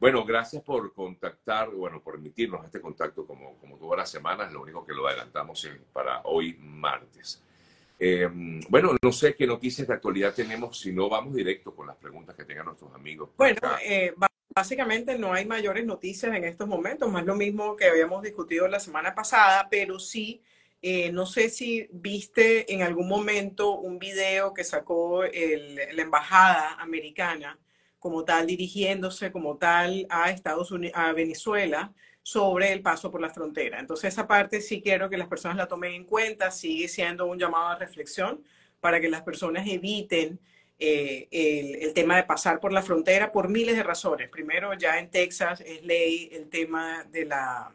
Bueno, gracias por contactar, bueno, por emitirnos este contacto como, como todas las semanas. Lo único que lo adelantamos para hoy martes. Eh, bueno, no sé qué noticias de actualidad tenemos, si no vamos directo con las preguntas que tengan nuestros amigos. Bueno, eh, básicamente no hay mayores noticias en estos momentos, más lo mismo que habíamos discutido la semana pasada, pero sí, eh, no sé si viste en algún momento un video que sacó la embajada americana como tal, dirigiéndose como tal a Estados Unidos, a Venezuela, sobre el paso por la frontera. Entonces, esa parte sí quiero que las personas la tomen en cuenta, sigue siendo un llamado a reflexión para que las personas eviten eh, el, tema de pasar por la frontera por miles de razones. Primero, ya en Texas es ley el tema de la,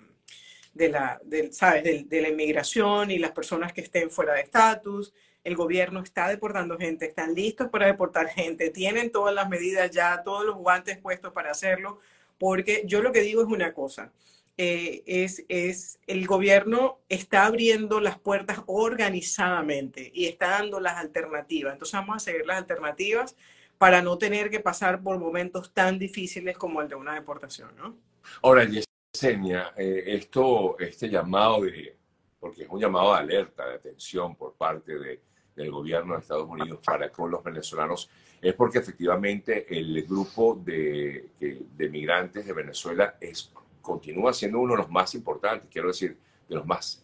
de la, ¿sabes? de la inmigración y las personas que estén fuera de estatus. El gobierno está deportando gente, están listos para deportar gente, tienen todas las medidas ya, todos los guantes puestos para hacerlo, porque yo lo que digo es una cosa, eh, es, es el gobierno está abriendo las puertas organizadamente y está dando las alternativas. Entonces vamos a seguir las alternativas para no tener que pasar por momentos tan difíciles como el de una deportación, ¿no? Ahora, Yesenia, eh, esto, este llamado de, porque es un llamado de alerta, de atención por parte de, del gobierno de Estados Unidos para con los venezolanos, es porque efectivamente el grupo de, de migrantes de Venezuela es continúa siendo uno de los más importantes, quiero decir, de los más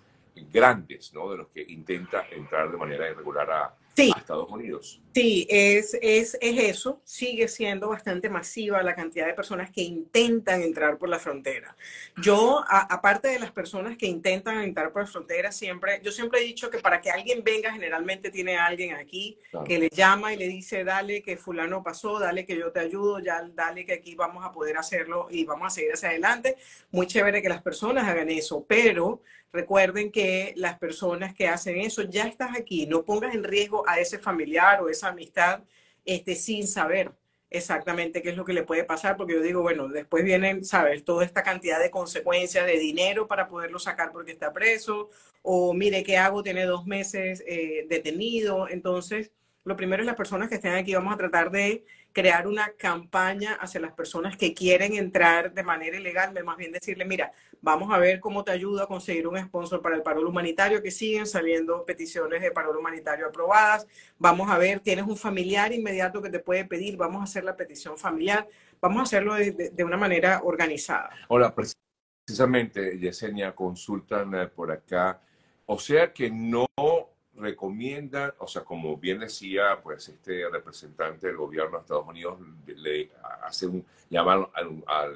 grandes, ¿no? De los que intenta entrar de manera irregular a, Estados Unidos. Sí, es, es, es, eso. Sigue siendo bastante masiva la cantidad de personas que intentan entrar por la frontera. Yo, aparte de las personas que intentan entrar por la frontera, siempre, yo siempre he dicho que para que alguien venga, generalmente tiene alguien aquí que le llama y le dice, dale que fulano pasó, dale que yo te ayudo, ya dale que aquí vamos a poder hacerlo y vamos a seguir hacia adelante. Muy chévere que las personas hagan eso, pero Recuerden que las personas que hacen eso, ya estás aquí, no pongas en riesgo a ese familiar o esa amistad este, sin saber exactamente qué es lo que le puede pasar, porque yo digo, bueno, después vienen, ¿sabes? Toda esta cantidad de consecuencias de dinero para poderlo sacar porque está preso, o mire, ¿qué hago? Tiene dos meses eh, detenido. Entonces, lo primero es las personas que estén aquí, vamos a tratar de crear una campaña hacia las personas que quieren entrar de manera ilegal, más bien decirle, mira, vamos a ver cómo te ayuda a conseguir un sponsor para el paro humanitario, que siguen saliendo peticiones de paro humanitario aprobadas, vamos a ver, tienes un familiar inmediato que te puede pedir, vamos a hacer la petición familiar, vamos a hacerlo de, una manera organizada. Hola, precisamente, Yesenia, consultan eh, por acá, o sea que no recomiendan, o sea, como bien decía, pues este representante del gobierno de Estados Unidos le hace un llamar al,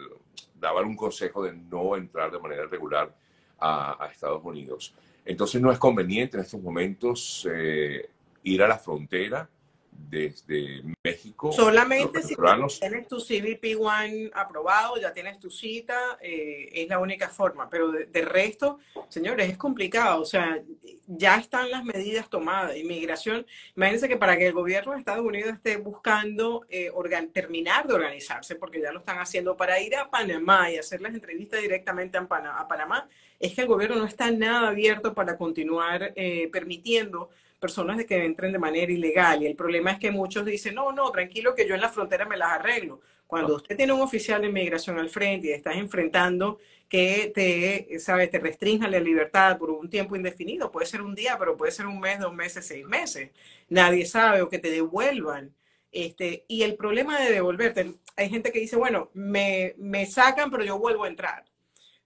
daba un consejo de no entrar de manera regular a, Estados Unidos. Entonces no es conveniente en estos momentos eh, ir a la frontera desde México. Solamente si tienes tu CBP One aprobado, ya tienes tu cita, eh, es la única forma. Pero de, resto, señores, es complicado. O sea, ya están las medidas tomadas. Inmigración, imagínense que para que el gobierno de Estados Unidos esté buscando eh, terminar de organizarse, porque ya lo están haciendo para ir a Panamá y hacer las entrevistas directamente a, Panamá, es que el gobierno no está nada abierto para continuar eh, permitiendo personas de que entren de manera ilegal. Y el problema es que muchos dicen, no, no, tranquilo que yo en la frontera me las arreglo. Cuando usted tiene un oficial de inmigración al frente y estás enfrentando que te, sabe, te restrinja la libertad por un tiempo indefinido, puede ser un día, pero puede ser un mes, dos meses, seis meses. Nadie sabe o que te devuelvan. Este, y el problema de devolverte, hay gente que dice, bueno, me, me sacan, pero yo vuelvo a entrar.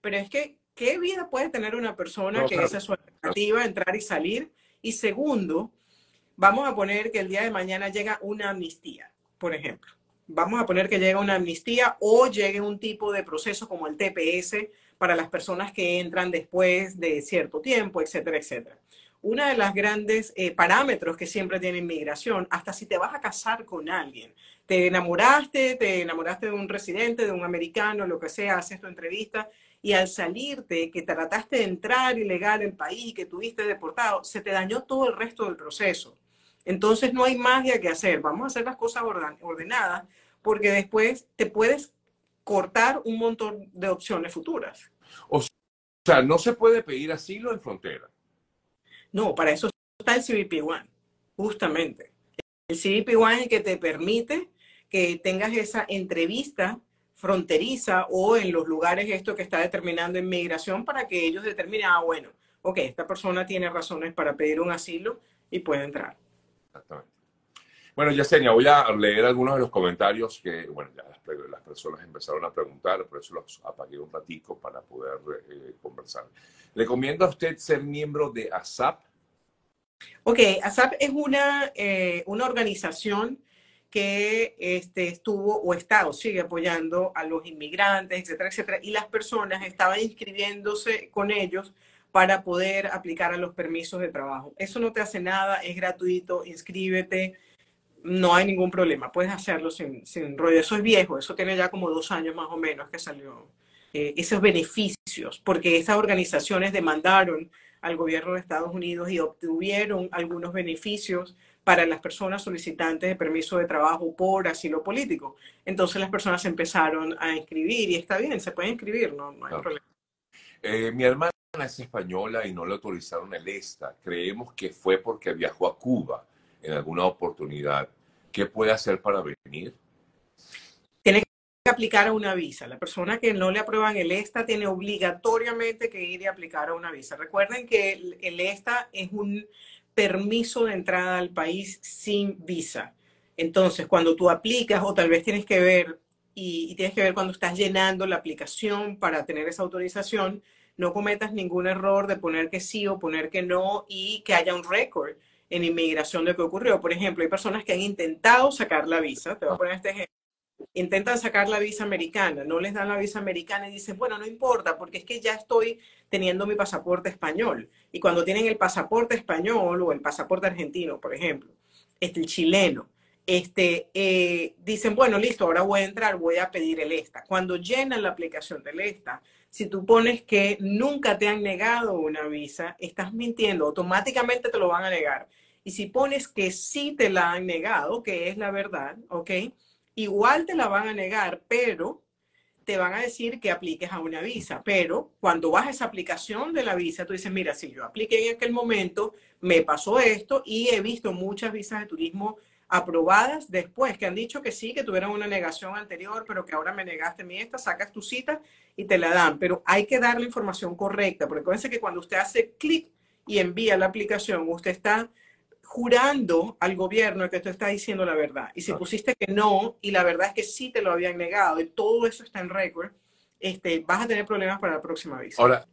Pero es que, ¿qué vida puede tener una persona que esa es su alternativa, entrar y salir? Y segundo, vamos a poner que el día de mañana llega una amnistía, por ejemplo. Vamos a poner que llega una amnistía o llegue un tipo de proceso como el TPS para las personas que entran después de cierto tiempo, etcétera, etcétera. Una de las grandes eh, parámetros que siempre tiene inmigración, hasta si te vas a casar con alguien, te enamoraste, te enamoraste de un residente, de un americano, lo que sea, haces tu entrevista y al salirte, que trataste de entrar ilegal el país, que tuviste deportado, se te dañó todo el resto del proceso. Entonces no hay magia que hacer. Vamos a hacer las cosas ordenadas porque después te puedes cortar un montón de opciones futuras. O sea, no se puede pedir asilo en frontera. No, para eso está el CBP One, justamente. El CBP One es el que te permite que tengas esa entrevista fronteriza o en los lugares esto que está determinando inmigración para que ellos determinen, ah, bueno, ok, esta persona tiene razones para pedir un asilo y puede entrar. Exactamente. Bueno, Yesenia, voy a leer algunos de los comentarios que, bueno, ya las, personas empezaron a preguntar, por eso los apagué un ratico para poder eh, conversar. ¿Recomienda a usted ser miembro de ASAP? Ok, ASAP es una, eh, una organización que este, estuvo o está o sigue apoyando a los inmigrantes, etcétera, etcétera, y las personas estaban inscribiéndose con ellos para poder aplicar a los permisos de trabajo. Eso no te hace nada, es gratuito, inscríbete, no hay ningún problema, puedes hacerlo sin, sin rollo. Eso es viejo, eso tiene ya como dos años más o menos que salió eh, esos beneficios, porque esas organizaciones demandaron al gobierno de Estados Unidos y obtuvieron algunos beneficios para las personas solicitantes de permiso de trabajo por asilo político. Entonces las personas empezaron a inscribir y está bien, se puede inscribir, no, hay problema. Eh, mi hermana es española y no le autorizaron el ESTA. Creemos que fue porque viajó a Cuba en alguna oportunidad. ¿Qué puede hacer para venir? Tiene que aplicar a una visa. La persona que no le aprueban el ESTA tiene obligatoriamente que ir y aplicar a una visa. Recuerden que el ESTA es un permiso de entrada al país sin visa. Entonces, cuando tú aplicas o tal vez tienes que ver y, tienes que ver cuando estás llenando la aplicación para tener esa autorización, no cometas ningún error de poner que sí o poner que no y que haya un récord en inmigración de qué ocurrió. Por ejemplo, hay personas que han intentado sacar la visa, te voy a poner este ejemplo, intentan sacar la visa americana, no les dan la visa americana y dicen, bueno, no importa, porque es que ya estoy teniendo mi pasaporte español. Y cuando tienen el pasaporte español o el pasaporte argentino, por ejemplo, este, el chileno, este, eh, dicen, bueno, listo, ahora voy a entrar, voy a pedir el ESTA. Cuando llenan la aplicación del ESTA, si tú pones que nunca te han negado una visa, estás mintiendo, automáticamente te lo van a negar. Y si pones que sí te la han negado, que es la verdad, ¿ok? Igual te la van a negar, pero te van a decir que apliques a una visa. Pero cuando vas a esa aplicación de la visa, tú dices, mira, si yo apliqué en aquel momento, me pasó esto y he visto muchas visas de turismo aprobadas después, que han dicho que sí, que tuvieron una negación anterior, pero que ahora me negaste mi esta, sacas tu cita y te la dan. Pero hay que dar la información correcta, porque acuérdense que cuando usted hace clic y envía la aplicación, usted está jurando al gobierno que tú estás diciendo la verdad. Y si pusiste que no, y la verdad es que sí te lo habían negado, y todo eso está en récord, este, vas a tener problemas para la próxima visa. Ahora,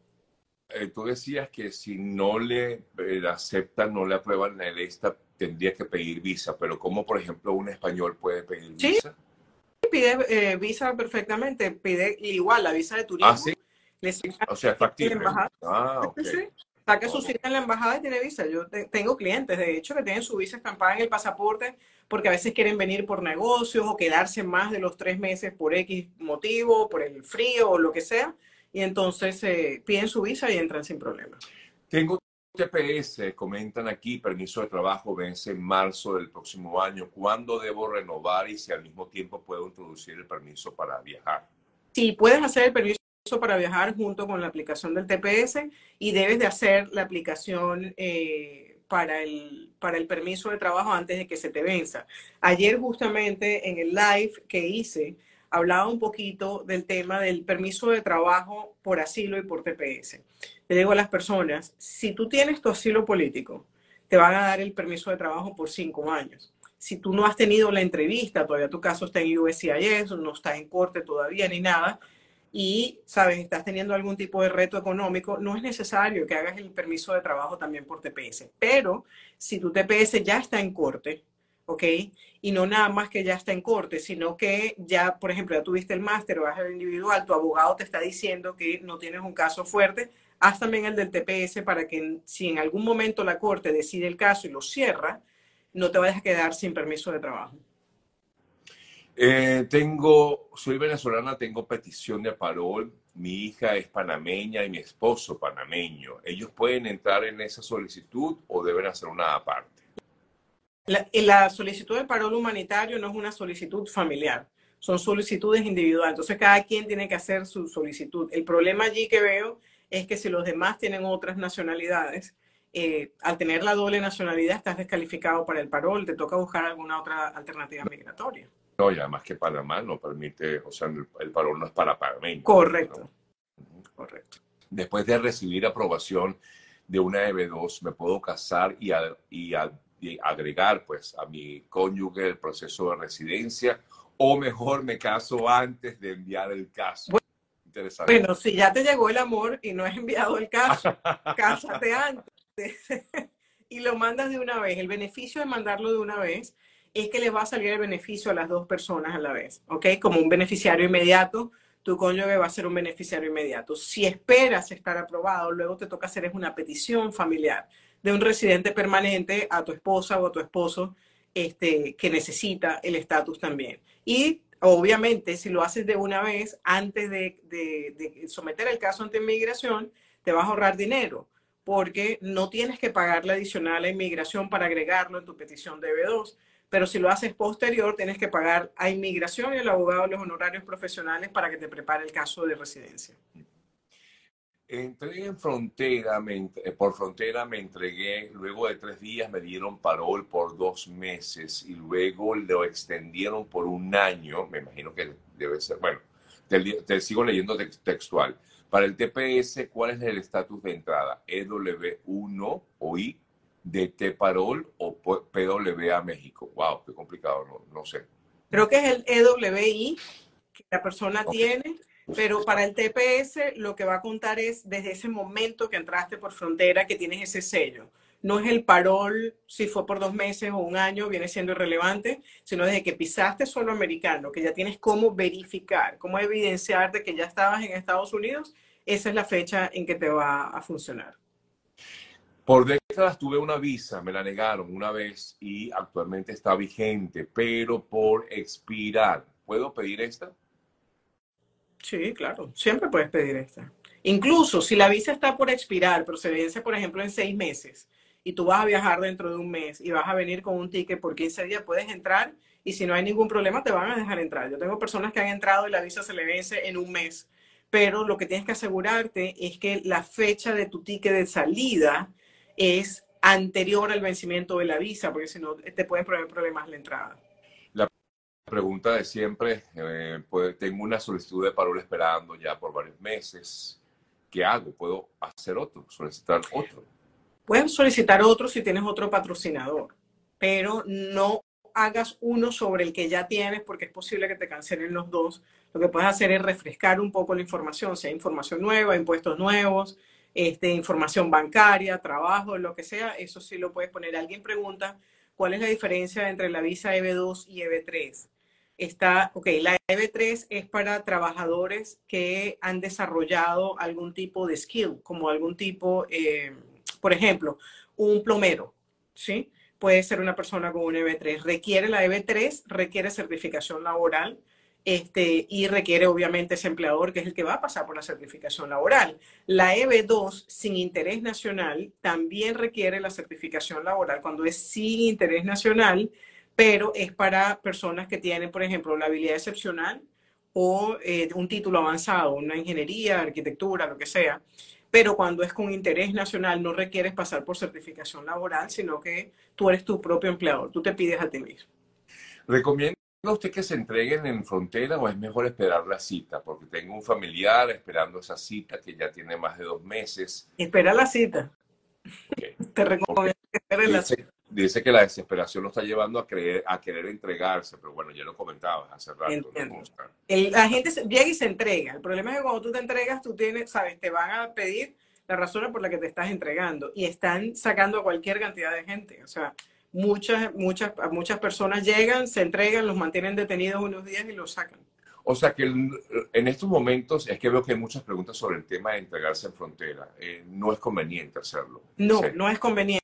eh, tú decías que si no le eh, aceptan, no le aprueban la esta, tendría que pedir visa, pero ¿cómo, por ejemplo, un español puede pedir visa? Sí, pide eh, visa perfectamente, pide igual la visa de turismo. Ah, sí. o sea, factible. Ah, ok saque su cita en la embajada y tiene visa. Yo tengo clientes, de hecho, que tienen su visa estampada en el pasaporte porque a veces quieren venir por negocios o quedarse más de los tres meses por X motivo, por el frío o lo que sea. Y entonces eh, piden su visa y entran sin problema. Tengo TPS, comentan aquí, permiso de trabajo vence en marzo del próximo año. ¿Cuándo debo renovar y si al mismo tiempo puedo introducir el permiso para viajar? Sí, puedes hacer el permiso para viajar junto con la aplicación del TPS y debes de hacer la aplicación eh, para, el, para el permiso de trabajo antes de que se te venza. Ayer justamente en el live que hice hablaba un poquito del tema del permiso de trabajo por asilo y por TPS. Le digo a las personas, si tú tienes tu asilo político, te van a dar el permiso de trabajo por cinco años. Si tú no has tenido la entrevista, todavía tu caso está en USCIS, no está en corte todavía ni nada, y, sabes, estás teniendo algún tipo de reto económico, no es necesario que hagas el permiso de trabajo también por TPS. Pero si tu TPS ya está en corte, ¿ok? Y no nada más que ya está en corte, sino que ya, por ejemplo, ya tuviste el máster o vas al individual, tu abogado te está diciendo que no tienes un caso fuerte, haz también el del TPS para que si en algún momento la corte decide el caso y lo cierra, no te vayas a quedar sin permiso de trabajo. Eh, tengo, soy venezolana, tengo petición de parol. Mi hija es panameña y mi esposo panameño. ¿Ellos pueden entrar en esa solicitud o deben hacer una aparte? La, la solicitud de parol humanitario no es una solicitud familiar, son solicitudes individuales. Entonces cada quien tiene que hacer su solicitud. El problema allí que veo es que si los demás tienen otras nacionalidades, eh, al tener la doble nacionalidad estás descalificado para el parol, te toca buscar alguna otra alternativa migratoria. No, y además que Panamá no permite, o sea, el, el no es para pagamiento. Correcto. Correcto. Después de recibir aprobación de una EB2, me puedo casar y, y, y agregar pues a mi cónyuge el proceso de residencia o mejor me caso antes de enviar el caso. Bueno, Interesante. Bueno, si ya te llegó el amor y no has enviado el caso, cásate antes y lo mandas de una vez. El beneficio de mandarlo de una vez es que le va a salir el beneficio a las dos personas a la vez, ¿ok? Como un beneficiario inmediato, tu cónyuge va a ser un beneficiario inmediato. Si esperas estar aprobado, luego te toca hacer una petición familiar de un residente permanente a tu esposa o a tu esposo este, que necesita el estatus también. Y obviamente, si lo haces de una vez, antes de, de, someter el caso ante inmigración, te vas a ahorrar dinero, porque no tienes que pagarle adicional a inmigración para agregarlo en tu petición de B2 pero si lo haces posterior, tienes que pagar a inmigración y al abogado los honorarios profesionales para que te prepare el caso de residencia. Entré en frontera, eh, por frontera me entregué, luego de tres días me dieron parol por dos meses y luego lo extendieron por un año, me imagino que debe ser, bueno, te, sigo leyendo textual. Para el TPS, ¿cuál es el estatus de entrada? ¿EW1 o I? De T-Parol o PWA México. Wow, qué complicado, no, no, sé. Creo que es el EWI que la persona tiene, pero para el TPS lo que va a contar es desde ese momento que entraste por frontera que tienes ese sello. No es el parol, si fue por dos meses o un año, viene siendo irrelevante, sino desde que pisaste solo americano, que ya tienes cómo verificar, cómo evidenciar de que ya estabas en Estados Unidos, esa es la fecha en que te va a funcionar. Por décadas tuve una visa, me la negaron una vez y actualmente está vigente, pero por expirar. ¿Puedo pedir esta? Sí, claro, siempre puedes pedir esta. Incluso si la visa está por expirar, procedencia, por ejemplo, en seis meses, y tú vas a viajar dentro de un mes y vas a venir con un ticket por 15 días, puedes entrar y si no hay ningún problema te van a dejar entrar. Yo tengo personas que han entrado y la visa se le vence en un mes, pero lo que tienes que asegurarte es que la fecha de tu ticket de salida es anterior al vencimiento de la visa, porque si no te pueden poner problemas la entrada. La pregunta de siempre, eh, pues, tengo una solicitud de parol esperando ya por varios meses. ¿Qué hago? ¿Puedo hacer otro? ¿Solicitar otro? Puedes solicitar otro si tienes otro patrocinador, pero no hagas uno sobre el que ya tienes porque es posible que te cancelen los dos. Lo que puedes hacer es refrescar un poco la información, si hay información nueva, impuestos nuevos, este, información bancaria, trabajo, lo que sea, eso sí lo puedes poner. Alguien pregunta cuál es la diferencia entre la visa EB2 y EB3. Está, ok, la EB3 es para trabajadores que han desarrollado algún tipo de skill, como algún tipo, eh, por ejemplo, un plomero, ¿sí? Puede ser una persona con un EB3. Requiere la EB3, requiere certificación laboral, este, y requiere obviamente ese empleador que es el que va a pasar por la certificación laboral. La EB2 sin interés nacional también requiere la certificación laboral cuando es sin interés nacional, pero es para personas que tienen, por ejemplo, la habilidad excepcional o eh, un título avanzado, una ingeniería, arquitectura, lo que sea. Pero cuando es con interés nacional no requieres pasar por certificación laboral, sino que tú eres tu propio empleador, tú te pides a ti mismo. Recomiendo usted que se entreguen en frontera o es mejor esperar la cita? Porque tengo un familiar esperando esa cita que ya tiene más de dos meses. Espera la cita. Te recomiendo que esperes la cita. Dice que la desesperación lo está llevando a, creer, a querer entregarse, pero bueno, ya lo comentabas hace rato. la gente llega y se entrega. El problema es que cuando tú te entregas, tú tienes, sabes, te van a pedir la razón por la que te estás entregando y están sacando a cualquier cantidad de gente. O sea, muchas, muchas, muchas personas llegan, se entregan, los mantienen detenidos unos días y los sacan. O sea que en estos momentos es que veo que hay muchas preguntas sobre el tema de entregarse en frontera. Eh, no es conveniente hacerlo. No, no es conveniente.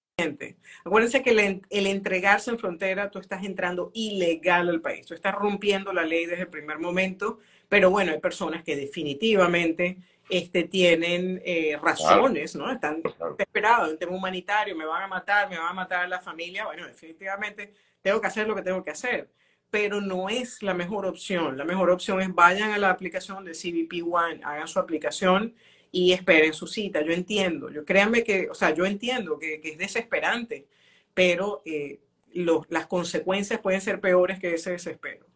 Acuérdense que el, el, entregarse en frontera, tú estás entrando ilegal al país, tú estás rompiendo la ley desde el primer momento, pero bueno, hay personas que definitivamente este, tienen eh, razones, ¿no? Están desesperados en tema humanitario, me van a matar, me van a matar a la familia. Bueno, definitivamente tengo que hacer lo que tengo que hacer, pero no es la mejor opción. La mejor opción es vayan a la aplicación de CBP One, hagan su aplicación y esperen su cita. Yo entiendo, yo créanme que, o sea, yo entiendo que, es desesperante, pero eh, las consecuencias pueden ser peores que ese desespero.